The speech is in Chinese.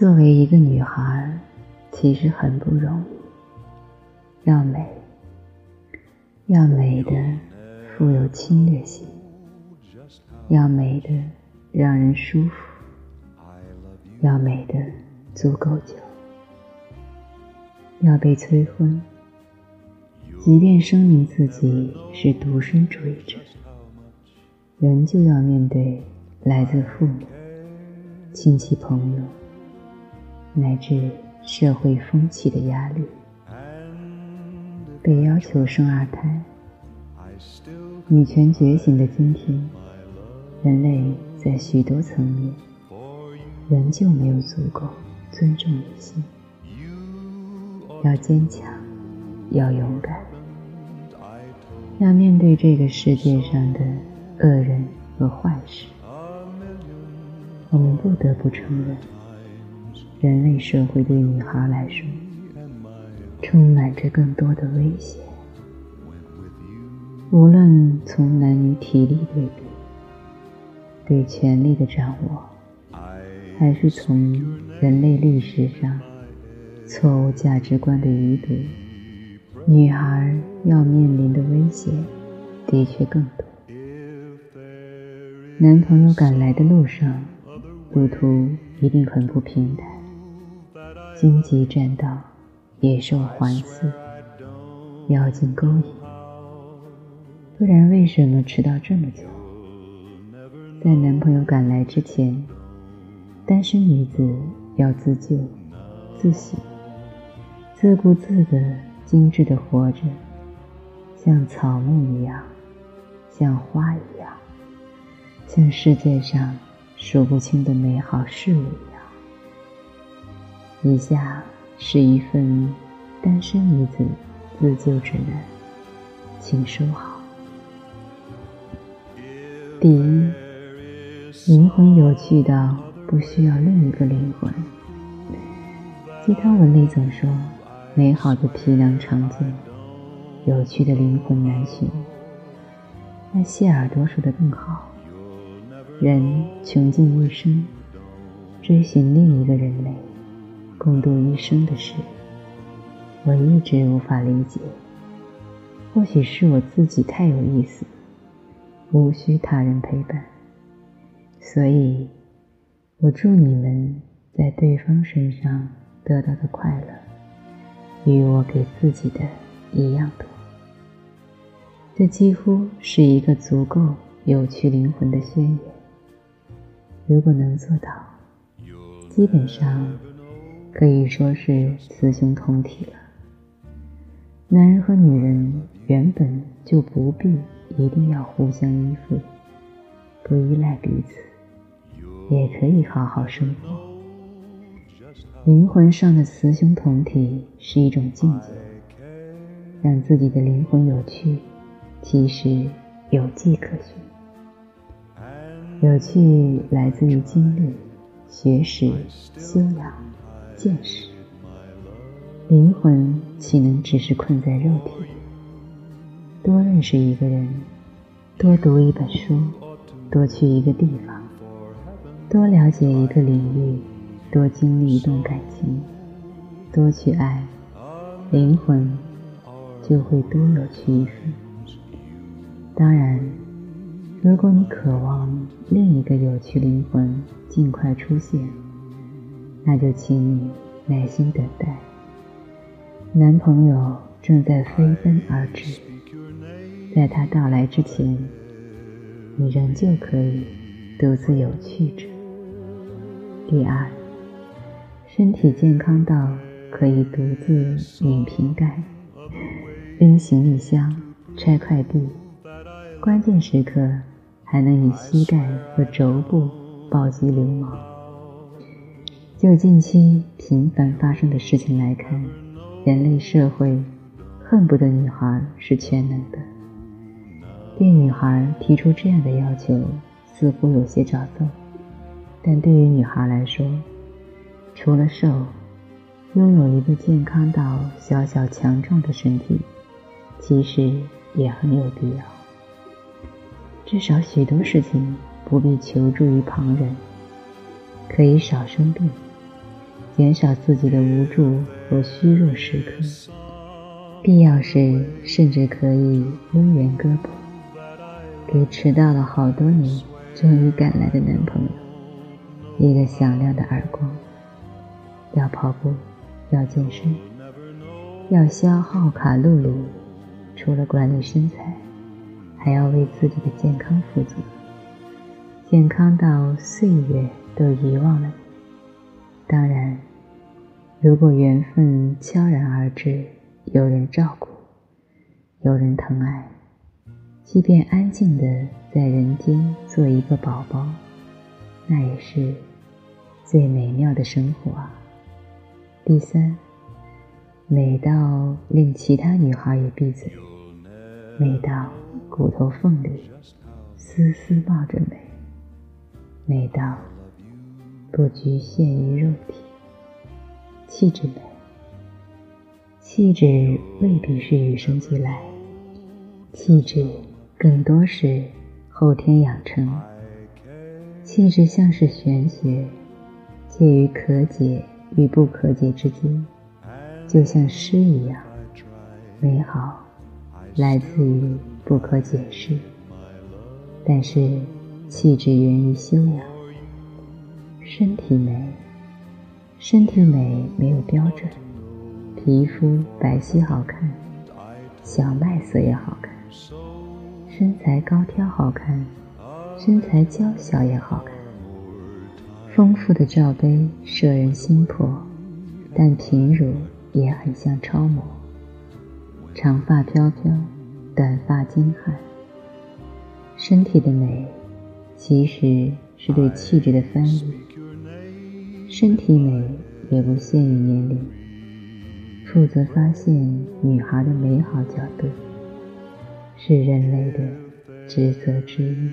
作为一个女孩，其实很不容易。要美，要美的富有侵略性，要美的让人舒服，要美的足够久，要被催婚。即便声明自己是独身主义者，仍旧要面对来自父母、亲戚朋友。乃至社会风气的压力，被要求生二胎。女权觉醒的今天，人类在许多层面仍旧没有足够尊重女性。要坚强，要勇敢，要面对这个世界上的恶人和坏事。我们不得不承认。人类社会对女孩来说，充满着更多的危险。无论从男女体力对比、对权力的掌握，还是从人类历史上错误价值观的余毒，女孩要面临的危险的确更多。男朋友赶来的路上，路途一定很不平坦。荆棘栈道，野兽环伺，妖精勾引，不然为什么迟到这么久？在男朋友赶来之前，单身女子要自救、自省、自顾自的、精致的活着，像草木一样，像花一样，像世界上数不清的美好事物。以下是一份单身女子自救指南，请收好。第一，灵魂有趣到不需要另一个灵魂。鸡汤文里总说，美好的皮囊常见，有趣的灵魂难寻。那谢耳朵说的更好，人穷尽一生，追寻另一个人类。共度一生的事，我一直无法理解。或许是我自己太有意思，无需他人陪伴。所以，我祝你们在对方身上得到的快乐，与我给自己的一样多。这几乎是一个足够有趣灵魂的宣言。如果能做到，基本上。可以说是雌雄同体了。男人和女人原本就不必一定要互相依附，不依赖彼此，也可以好好生活。灵魂上的雌雄同体是一种境界，让自己的灵魂有趣，其实有迹可循。有趣来自于经历、学识、修养。见识，灵魂岂能只是困在肉体？多认识一个人，多读一本书，多去一个地方，多了解一个领域，多经历一段感情，多去爱，灵魂就会多有趣一分。当然，如果你渴望另一个有趣灵魂尽快出现。那就请你耐心等待，男朋友正在飞奔而至，在他到来之前，你仍旧可以独自有趣着。第二，身体健康到可以独自拧瓶盖、拎行李箱、拆快递，关键时刻还能以膝盖和肘部暴击流氓。就近期频繁发生的事情来看，人类社会恨不得女孩是全能的。对女孩提出这样的要求，似乎有些找揍。但对于女孩来说，除了瘦，拥有一个健康到小小强壮的身体，其实也很有必要。至少许多事情不必求助于旁人，可以少生病。减少自己的无助和虚弱时刻，必要时甚至可以抡圆胳膊，给迟到了好多年终于赶来的男朋友一个响亮的耳光。要跑步，要健身，要消耗卡路里，除了管理身材，还要为自己的健康负责，健康到岁月都遗忘了你。当然，如果缘分悄然而至，有人照顾，有人疼爱，即便安静的在人间做一个宝宝，那也是最美妙的生活啊。第三，美到令其他女孩也闭嘴，美到骨头缝里丝丝冒着美，美到。不局限于肉体，气质美。气质未必是与生俱来，气质更多是后天养成。气质像是玄学，介于可解与不可解之间，就像诗一样，美好来自于不可解释。但是气质源于修养。身体美，身体美没有标准，皮肤白皙好看，小麦色也好看；身材高挑好看，身材娇小也好看。丰富的罩杯摄人心魄，但平乳也很像超模。长发飘飘，短发精悍。身体的美，其实是对气质的翻译。身体美也不限于年龄，负责发现女孩的美好角度，是人类的职责之一。